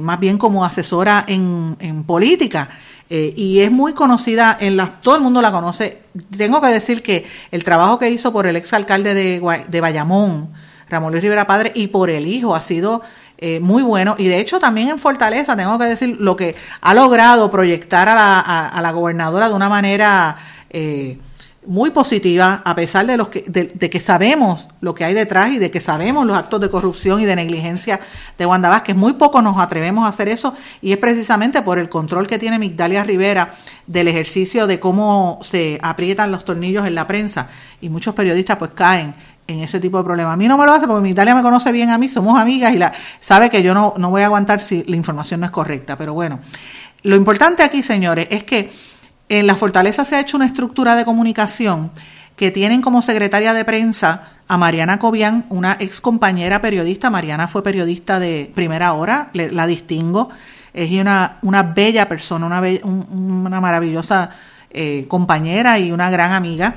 más bien como asesora en, en política. Eh, y es muy conocida, en la, todo el mundo la conoce. Tengo que decir que el trabajo que hizo por el exalcalde de, de Bayamón, Ramón Luis Rivera Padre, y por el hijo ha sido eh, muy bueno. Y de hecho también en Fortaleza, tengo que decir, lo que ha logrado proyectar a la, a, la gobernadora de una manera... Eh, muy positiva, a pesar de, los que, de, que sabemos lo que hay detrás y de que sabemos los actos de corrupción y de negligencia de Wanda Vázquez. Muy poco nos atrevemos a hacer eso y es precisamente por el control que tiene Migdalia Rivera del ejercicio de cómo se aprietan los tornillos en la prensa y muchos periodistas pues caen en ese tipo de problemas. A mí no me lo hace porque Migdalia me conoce bien a mí, somos amigas y la, sabe que yo no, no voy a aguantar si la información no es correcta, pero bueno. Lo importante aquí, señores, es que en la Fortaleza se ha hecho una estructura de comunicación que tienen como secretaria de prensa a Mariana Cobian, una ex compañera periodista. Mariana fue periodista de primera hora, la distingo. Es una, una bella persona, una, una maravillosa eh, compañera y una gran amiga.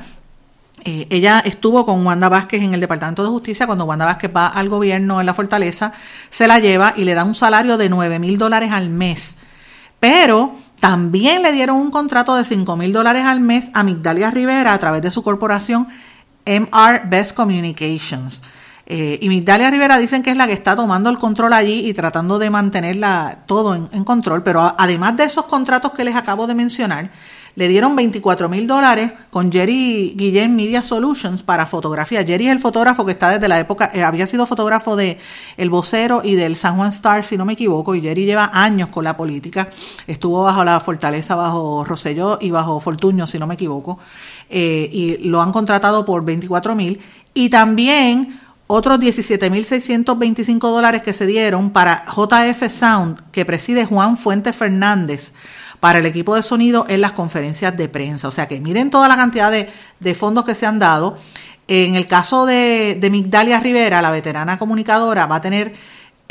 Eh, ella estuvo con Wanda Vázquez en el Departamento de Justicia cuando Wanda Vázquez va al gobierno en la Fortaleza, se la lleva y le da un salario de 9 mil dólares al mes. Pero también le dieron un contrato de 5 mil dólares al mes a Migdalia Rivera a través de su corporación MR Best Communications. Eh, y Migdalia Rivera dicen que es la que está tomando el control allí y tratando de mantenerla todo en control. Pero además de esos contratos que les acabo de mencionar, le dieron 24 mil dólares con Jerry Guillén Media Solutions para fotografía. Jerry es el fotógrafo que está desde la época, eh, había sido fotógrafo de El Vocero y del San Juan Star, si no me equivoco, y Jerry lleva años con la política. Estuvo bajo la fortaleza, bajo Rosselló y bajo Fortuño, si no me equivoco. Eh, y lo han contratado por 24 mil. Y también otros 17.625 dólares que se dieron para JF Sound, que preside Juan Fuente Fernández para el equipo de sonido en las conferencias de prensa. O sea que miren toda la cantidad de, fondos que se han dado. En el caso de, de, Migdalia Rivera, la veterana comunicadora, va a tener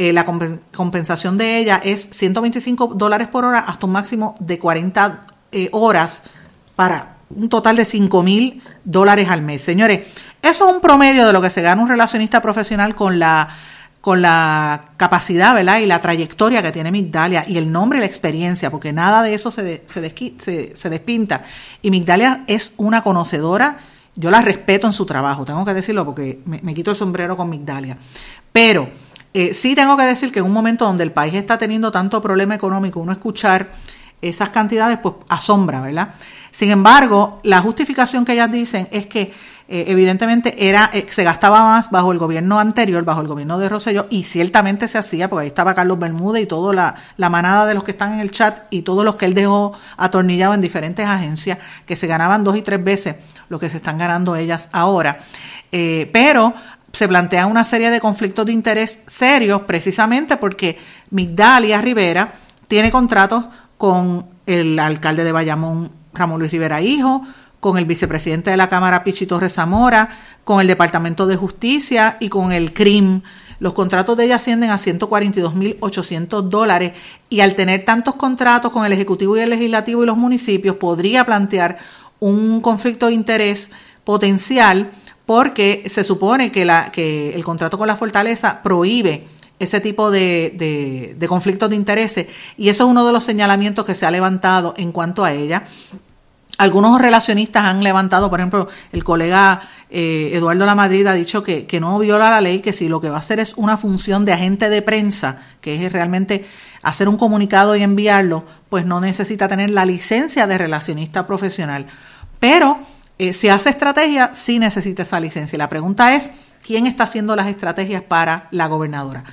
eh, la compensación de ella es 125 dólares por hora hasta un máximo de 40 eh, horas para un total de 5 mil dólares al mes. Señores, eso es un promedio de lo que se gana un relacionista profesional con la con la capacidad, ¿verdad? Y la trayectoria que tiene Migdalia y el nombre y la experiencia, porque nada de eso se, se, se, despinta. Y Migdalia es una conocedora, yo la respeto en su trabajo, tengo que decirlo porque me, quito el sombrero con Migdalia. Pero eh, sí tengo que decir que en un momento donde el país está teniendo tanto problema económico, uno escuchar esas cantidades, pues asombra, ¿verdad? Sin embargo, la justificación que ellas dicen es que eh, evidentemente era eh, se gastaba más bajo el gobierno anterior, bajo el gobierno de Rosselló, y ciertamente se hacía, porque ahí estaba Carlos Bermúdez y toda la, la, manada de los que están en el chat y todos los que él dejó atornillados en diferentes agencias, que se ganaban dos y tres veces lo que se están ganando ellas ahora. Eh, pero se plantea una serie de conflictos de interés serios precisamente porque Migdalia Rivera tiene contratos con el alcalde de Bayamón, Ramón Luis Rivera Hijo, con el vicepresidente de la Cámara, Pichi Torres Zamora, con el Departamento de Justicia y con el CRIM. Los contratos de ella ascienden a 142.800 dólares y al tener tantos contratos con el Ejecutivo y el Legislativo y los municipios podría plantear un conflicto de interés potencial porque se supone que, el contrato con la fortaleza prohíbe ese tipo de, de conflictos de intereses y eso es uno de los señalamientos que se ha levantado en cuanto a ella. Algunos relacionistas han levantado, por ejemplo, el colega eh, Eduardo Lamadrid ha dicho que, no viola la ley, que si lo que va a hacer es una función de agente de prensa, que es realmente hacer un comunicado y enviarlo, pues no necesita tener la licencia de relacionista profesional. Pero eh, si hace estrategia, sí necesita esa licencia. La pregunta es, ¿quién está haciendo las estrategias para la gobernadora?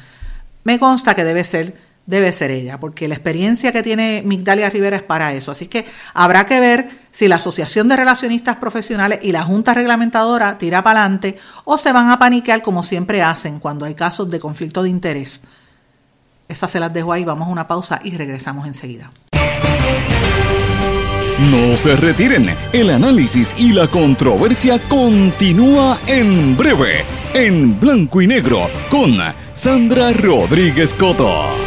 Me consta que debe ser debe ser ella, porque la experiencia que tiene Migdalia Rivera es para eso. Así que habrá que ver si la Asociación de Relacionistas Profesionales y la Junta Reglamentadora tira para adelante o se van a paniquear como siempre hacen cuando hay casos de conflicto de interés. Esas se las dejo ahí, vamos a una pausa y regresamos enseguida. No se retiren, el análisis y la controversia continúa en breve, en blanco y negro, con Sandra Rodríguez Coto.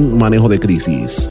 manejo de crisis.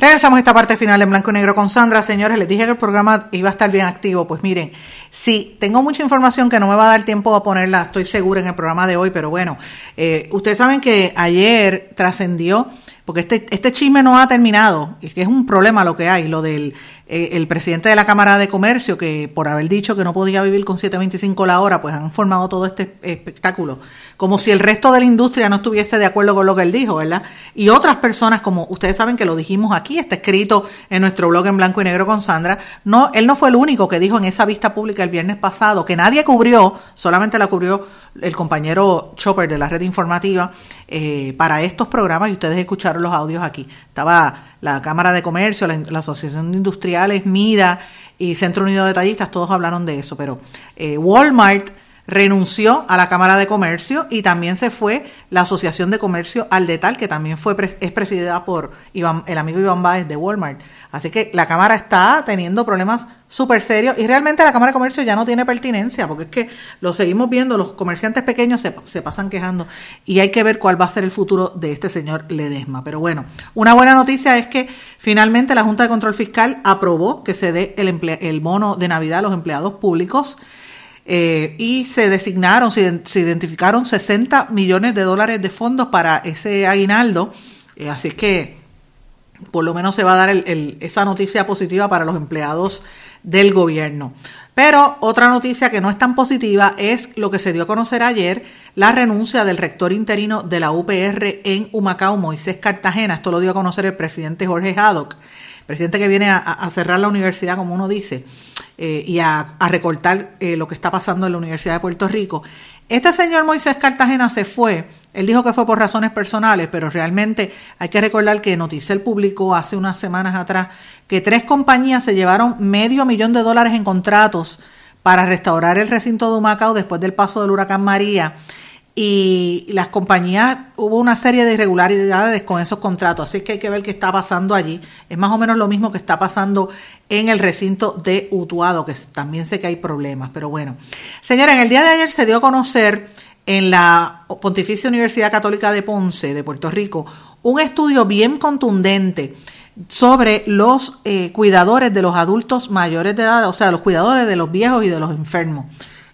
Regresamos a esta parte final en blanco y negro con Sandra. Señores, les dije que el programa iba a estar bien activo. Pues miren, sí, tengo mucha información que no me va a dar tiempo a ponerla, estoy segura, en el programa de hoy, pero bueno, eh, ustedes saben que ayer trascendió, porque este, este chisme no ha terminado, y que es un problema lo que hay, lo del eh, el presidente de la Cámara de Comercio, que por haber dicho que no podía vivir con 7.25 la hora, pues han formado todo este espectáculo, como si el resto de la industria no estuviese de acuerdo con lo que él dijo, ¿verdad? Y otras personas, como ustedes saben que lo dijimos aquí, está escrito en nuestro blog en blanco y negro con Sandra, no, él no fue el único que dijo en esa vista pública el viernes pasado, que nadie cubrió, solamente la cubrió el compañero Chopper de la red informativa eh, para estos programas y ustedes escucharon los audios aquí. Estaba la Cámara de Comercio, la, Asociación de Industriales, MIDA y Centro Unido de Detallistas, todos hablaron de eso, pero eh, Walmart renunció a la Cámara de Comercio y también se fue la Asociación de Comercio al Detal, que también fue es presidida por Iván, el amigo Iván Báez de Walmart. Así que la Cámara está teniendo problemas súper serios y realmente la Cámara de Comercio ya no tiene pertinencia, porque es que lo seguimos viendo, los comerciantes pequeños se, se pasan quejando y hay que ver cuál va a ser el futuro de este señor Ledesma. Pero bueno, una buena noticia es que finalmente la Junta de Control Fiscal aprobó que se dé el, el bono de Navidad a los empleados públicos. Eh, y se designaron, se, identificaron 60 millones de dólares de fondos para ese aguinaldo. Eh, así que por lo menos se va a dar esa noticia positiva para los empleados del gobierno. Pero otra noticia que no es tan positiva es lo que se dio a conocer ayer, la renuncia del rector interino de la UPR en Humacao, Moisés Cartagena. Esto lo dio a conocer el presidente Jorge Haddock, presidente que viene a cerrar la universidad, como uno dice. Eh, y a, recortar eh, lo que está pasando en la Universidad de Puerto Rico. Este señor Moisés Cartagena se fue Él dijo que fue por razones personales, pero realmente hay que recordar que Noticel publicó hace unas semanas atrás que tres compañías se llevaron medio millón de dólares en contratos para restaurar el recinto de Humacao después del paso del huracán María. Y las compañías, hubo una serie de irregularidades con esos contratos, así que hay que ver qué está pasando allí. Es más o menos lo mismo que está pasando en el recinto de Utuado, que también sé que hay problemas, pero bueno. Señora, en el día de ayer se dio a conocer en la Pontificia Universidad Católica de Ponce, de Puerto Rico, un estudio bien contundente sobre los eh, cuidadores de los adultos mayores de edad, o sea, los cuidadores de los viejos y de los enfermos.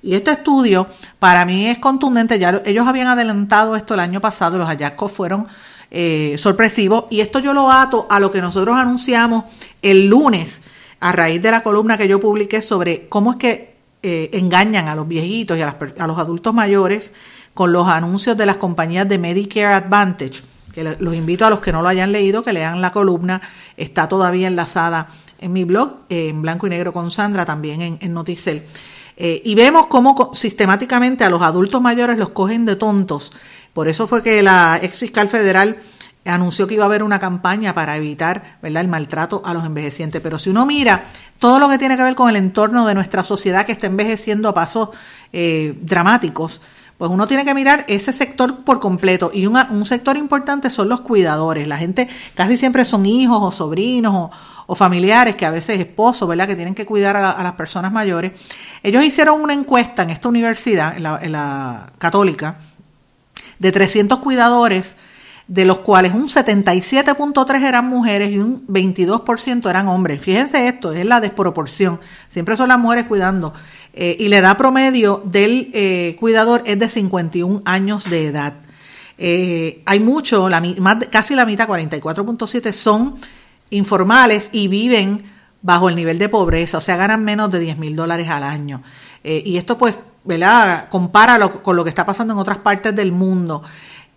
Y este estudio para mí es contundente, ya ellos habían adelantado esto el año pasado, los hallazgos fueron eh, sorpresivos y esto yo lo ato a lo que nosotros anunciamos el lunes a raíz de la columna que yo publiqué sobre cómo es que eh, engañan a los viejitos y a, los adultos mayores con los anuncios de las compañías de Medicare Advantage. Que los invito a los que no lo hayan leído que lean la columna, está todavía enlazada en mi blog, en blanco y negro con Sandra, también en, Noticel. Eh, y vemos cómo sistemáticamente a los adultos mayores los cogen de tontos. Por eso fue que la ex fiscal federal anunció que iba a haber una campaña para evitar ¿verdad? el maltrato a los envejecientes. Pero si uno mira todo lo que tiene que ver con el entorno de nuestra sociedad que está envejeciendo a pasos eh, dramáticos, pues uno tiene que mirar ese sector por completo. Y un sector importante son los cuidadores. La gente casi siempre son hijos o sobrinos o, familiares, que a veces esposos, ¿verdad?, que tienen que cuidar a, las personas mayores. Ellos hicieron una encuesta en esta universidad, en la, en la católica, de 300 cuidadores de los cuales un 77.3 eran mujeres y un 22% eran hombres. Fíjense esto, es la desproporción. Siempre son las mujeres cuidando. Eh, y la edad promedio del eh, cuidador es de 51 años de edad. Eh, hay mucho, la, más, casi la mitad, 44.7, son informales y viven bajo el nivel de pobreza, o sea, ganan menos de 10 mil dólares al año. y esto pues, ¿verdad? Compáralo con lo que está pasando en otras partes del mundo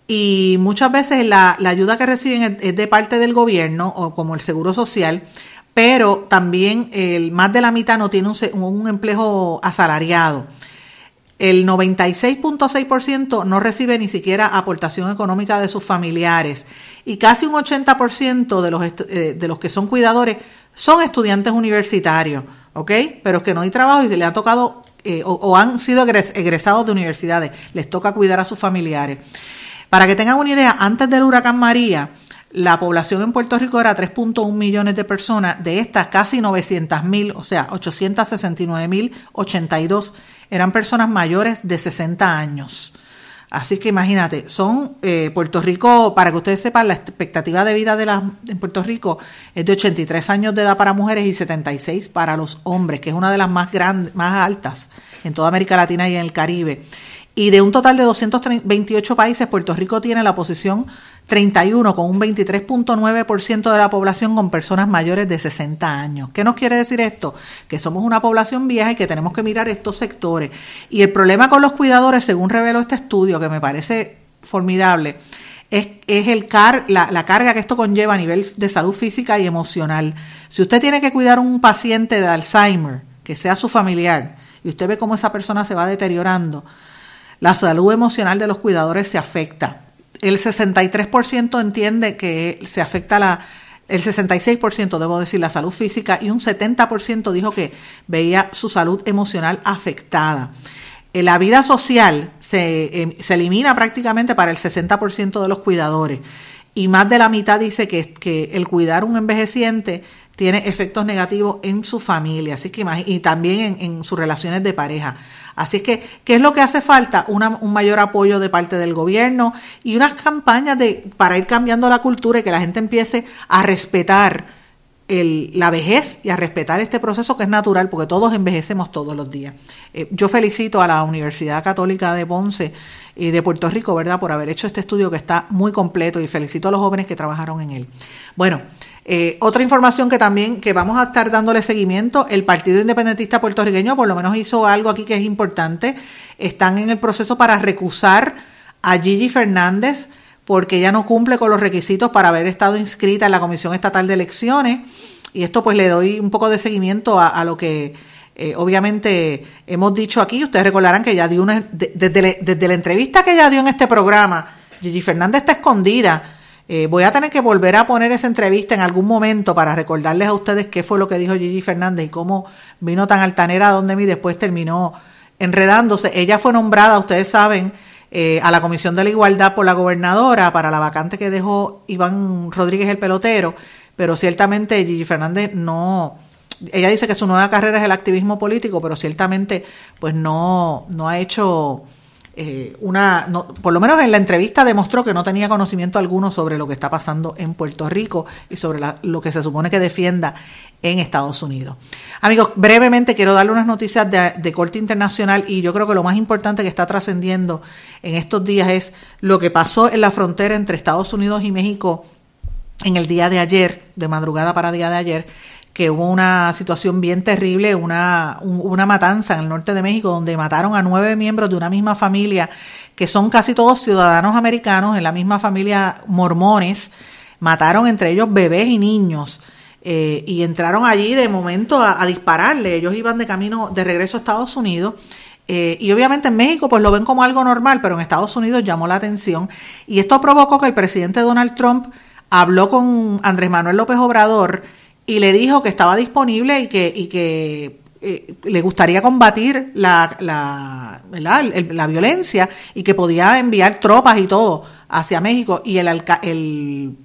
y muchas veces la, ayuda que reciben es, de parte del gobierno o como el seguro social, pero también el, más de la mitad no tiene un, un empleo asalariado. El 96.6% no recibe ni siquiera aportación económica de sus familiares y casi un 80% de los, eh, de los que son cuidadores son estudiantes universitarios, ¿ok? Pero es que no hay trabajo y se les ha tocado eh, o han sido egresados de universidades, les toca cuidar a sus familiares. Para que tengan una idea, antes del huracán María, la población en Puerto Rico era 3.1 millones de personas, de estas casi 900 mil, o sea, 869 mil 82 eran personas mayores de 60 años. Así que imagínate, son eh, Puerto Rico, para que ustedes sepan, la expectativa de vida de la, en Puerto Rico es de 83 años de edad para mujeres y 76 para los hombres, que es una de las más grandes, más altas en toda América Latina y en el Caribe. Y de un total de 228 países, Puerto Rico tiene la posición 31 con un 23.9% de la población con personas mayores de 60 años. ¿Qué nos quiere decir esto? Que somos una población vieja y que tenemos que mirar estos sectores. Y el problema con los cuidadores, según reveló este estudio, que me parece formidable, es, el car, la, la, carga que esto conlleva a nivel de salud física y emocional. Si usted tiene que cuidar a un paciente de Alzheimer, que sea su familiar, y usted ve cómo esa persona se va deteriorando, la salud emocional de los cuidadores se afecta. El 63% entiende que se afecta la, el 66% debo decir la salud física y un 70% dijo que veía su salud emocional afectada. En la vida social se, em, se elimina prácticamente para el 60% de los cuidadores y más de la mitad dice que, que el cuidar un envejeciente tiene efectos negativos en su familia así que, y también en, sus relaciones de pareja. Así es que, ¿qué es lo que hace falta? un mayor apoyo de parte del gobierno y unas campañas de, para ir cambiando la cultura y que la gente empiece a respetar la vejez y a respetar este proceso que es natural porque todos envejecemos todos los días. Eh, yo felicito a la Universidad Católica de Ponce y de Puerto Rico, ¿verdad?, por haber hecho este estudio que está muy completo y felicito a los jóvenes que trabajaron en él. Bueno, eh, otra información que también que vamos a estar dándole seguimiento, el Partido Independentista Puertorriqueño por lo menos hizo algo aquí que es importante. Están en el proceso para recusar a Gigi Fernández porque ella no cumple con los requisitos para haber estado inscrita en la Comisión Estatal de Elecciones. Y esto pues le doy un poco de seguimiento a, lo que eh, obviamente hemos dicho aquí. Ustedes recordarán que ella dio una, desde, desde la entrevista que ella dio en este programa, Gigi Fernández está escondida. Eh, voy a tener que volver a poner esa entrevista en algún momento para recordarles a ustedes qué fue lo que dijo Gigi Fernández y cómo vino tan altanera donde mí después terminó enredándose. Ella fue nombrada, ustedes saben, eh, a la Comisión de la Igualdad por la gobernadora para la vacante que dejó Iván Rodríguez el pelotero, pero ciertamente Gigi Fernández no, ella dice que su nueva carrera es el activismo político, pero ciertamente pues no, no ha hecho eh, una, por lo menos en la entrevista demostró que no tenía conocimiento alguno sobre lo que está pasando en Puerto Rico y sobre lo que se supone que defienda en Estados Unidos. Amigos, brevemente quiero darle unas noticias de, corte internacional y yo creo que lo más importante que está trascendiendo en estos días es lo que pasó en la frontera entre Estados Unidos y México en el día de ayer, de madrugada para día de ayer, que hubo una situación bien terrible, una, una matanza en el norte de México donde mataron a nueve miembros de una misma familia, que son casi todos ciudadanos americanos, en la misma familia mormones, mataron entre ellos bebés y niños. Eh, y entraron allí de momento a, dispararle. Ellos iban de camino de regreso a Estados Unidos. Eh, y obviamente en México pues lo ven como algo normal, pero en Estados Unidos llamó la atención. Y esto provocó que el presidente Donald Trump habló con Andrés Manuel López Obrador y le dijo que estaba disponible y que, y que eh, le gustaría combatir la, la, la, violencia y que podía enviar tropas y todo hacia México. Y el, el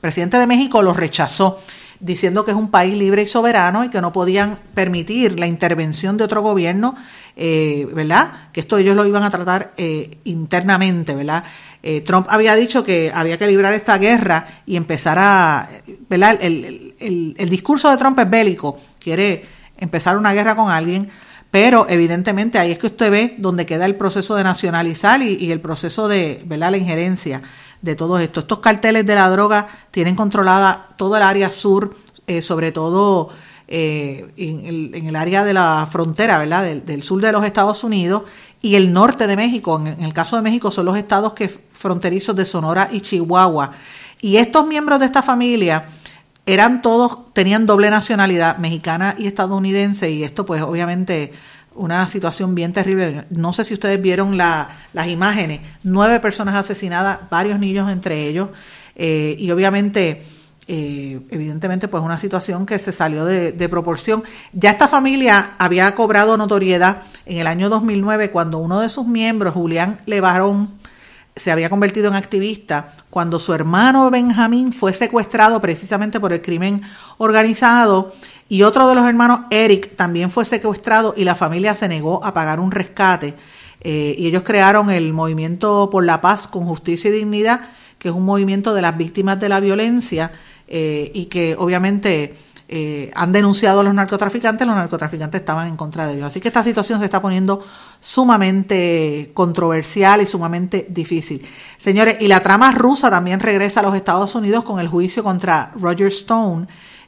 presidente de México lo rechazó diciendo que es un país libre y soberano y que no podían permitir la intervención de otro gobierno, eh, ¿verdad? Que esto ellos lo iban a tratar eh, internamente, ¿verdad? Eh, Trump había dicho que había que librar esta guerra y empezar a, ¿verdad? El, el, discurso de Trump es bélico, quiere empezar una guerra con alguien, pero evidentemente ahí es que usted ve donde queda el proceso de nacionalizar y, y el proceso de, ¿verdad? La injerencia de todo esto. Estos carteles de la droga tienen controlada todo el área sur, eh, sobre todo eh, en, el, área de la frontera, ¿verdad? Del, sur de los Estados Unidos y el norte de México. En, el caso de México son los estados que fronterizos de Sonora y Chihuahua. Y estos miembros de esta familia eran todos, tenían doble nacionalidad, mexicana y estadounidense, y esto pues obviamente una situación bien terrible. No sé si ustedes vieron la, las imágenes, nueve personas asesinadas, varios niños entre ellos, eh, y obviamente, eh, evidentemente, pues una situación que se salió de, de, proporción. Ya esta familia había cobrado notoriedad en el año 2009 cuando uno de sus miembros, Julián Levarón, se había convertido en activista cuando su hermano Benjamín fue secuestrado precisamente por el crimen organizado y otro de los hermanos, Eric, también fue secuestrado y la familia se negó a pagar un rescate. Eh, y ellos crearon el Movimiento por la Paz con Justicia y Dignidad, que es un movimiento de las víctimas de la violencia eh, y que obviamente eh, han denunciado a los narcotraficantes, los narcotraficantes estaban en contra de ellos. Así que esta situación se está poniendo sumamente controversial y sumamente difícil. Señores, y la trama rusa también regresa a los Estados Unidos con el juicio contra Roger Stone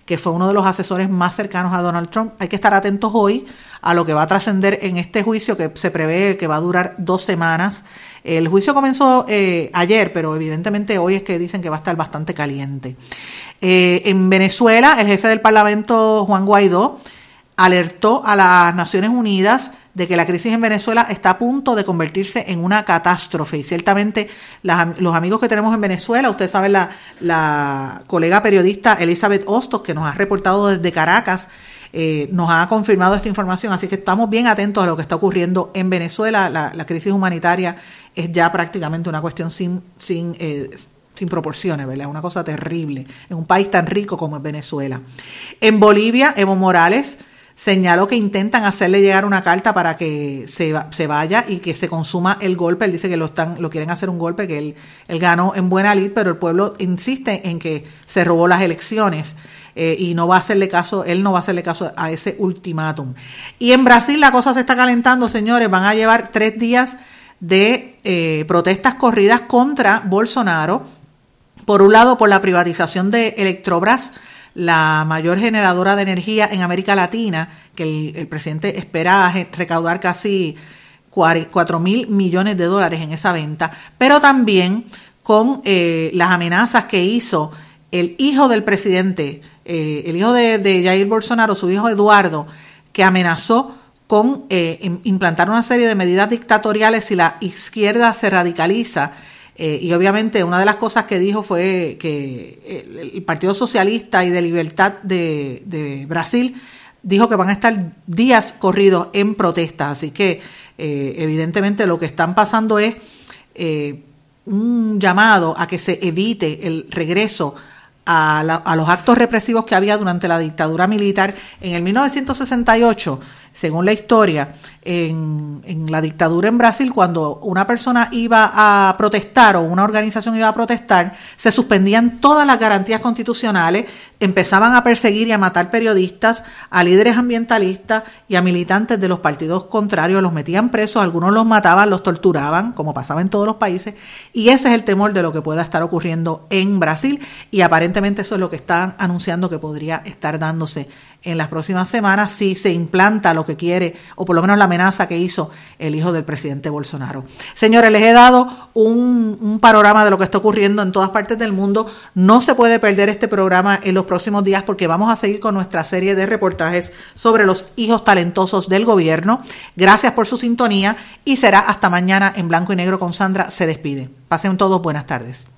que fue uno de los asesores más cercanos a Donald Trump. Hay que estar atentos hoy a lo que va a trascender en este juicio que se prevé que va a durar dos semanas. El juicio comenzó eh, ayer, pero evidentemente hoy es que dicen que va a estar bastante caliente. Eh, en Venezuela, el jefe del Parlamento, Juan Guaidó, alertó a las Naciones Unidas de que la crisis en Venezuela está a punto de convertirse en una catástrofe. Y ciertamente los amigos que tenemos en Venezuela, usted sabe la, la colega periodista Elizabeth Hostos, que nos ha reportado desde Caracas, eh, nos ha confirmado esta información, así que estamos bien atentos a lo que está ocurriendo en Venezuela. La, crisis humanitaria es ya prácticamente una cuestión sin, sin, eh, sin proporciones, ¿verdad? Una cosa terrible en un país tan rico como es Venezuela. En Bolivia, Evo Morales señaló que intentan hacerle llegar una carta para que se, se vaya y que se consuma el golpe. Él dice que lo están, lo quieren hacer un golpe, que él, él ganó en buena lid, pero el pueblo insiste en que se robó las elecciones. Eh, y no va a hacerle caso, él no va a hacerle caso a ese ultimátum. Y en Brasil la cosa se está calentando, señores, van a llevar tres días de eh, protestas corridas contra Bolsonaro. Por un lado, por la privatización de Electrobras, la mayor generadora de energía en América Latina, que el, presidente espera recaudar casi 4 mil millones de dólares en esa venta, pero también con eh, las amenazas que hizo el hijo del presidente, el hijo de, Jair Bolsonaro, su hijo Eduardo, que amenazó con eh, implantar una serie de medidas dictatoriales si la izquierda se radicaliza Eh, y obviamente una de las cosas que dijo fue que el, Partido Socialista y de Libertad de, Brasil dijo que van a estar días corridos en protesta. Así que eh, evidentemente lo que están pasando es un llamado a que se evite el regreso a, a, los actos represivos que había durante la dictadura militar en el 1968 según la historia, en, la dictadura en Brasil, cuando una persona iba a protestar o una organización iba a protestar, se suspendían todas las garantías constitucionales, empezaban a perseguir y a matar periodistas, a líderes ambientalistas y a militantes de los partidos contrarios, los metían presos, algunos los mataban, los torturaban, como pasaba en todos los países, y ese es el temor de lo que pueda estar ocurriendo en Brasil, y aparentemente eso es lo que están anunciando que podría estar dándose en las próximas semanas si se implanta lo que quiere, o por lo menos la amenaza que hizo el hijo del presidente Bolsonaro. Señores, les he dado un, panorama de lo que está ocurriendo en todas partes del mundo. No se puede perder este programa en los próximos días porque vamos a seguir con nuestra serie de reportajes sobre los hijos talentosos del gobierno. Gracias por su sintonía y será hasta mañana en blanco y negro con Sandra. Se despide. Pasen todos buenas tardes.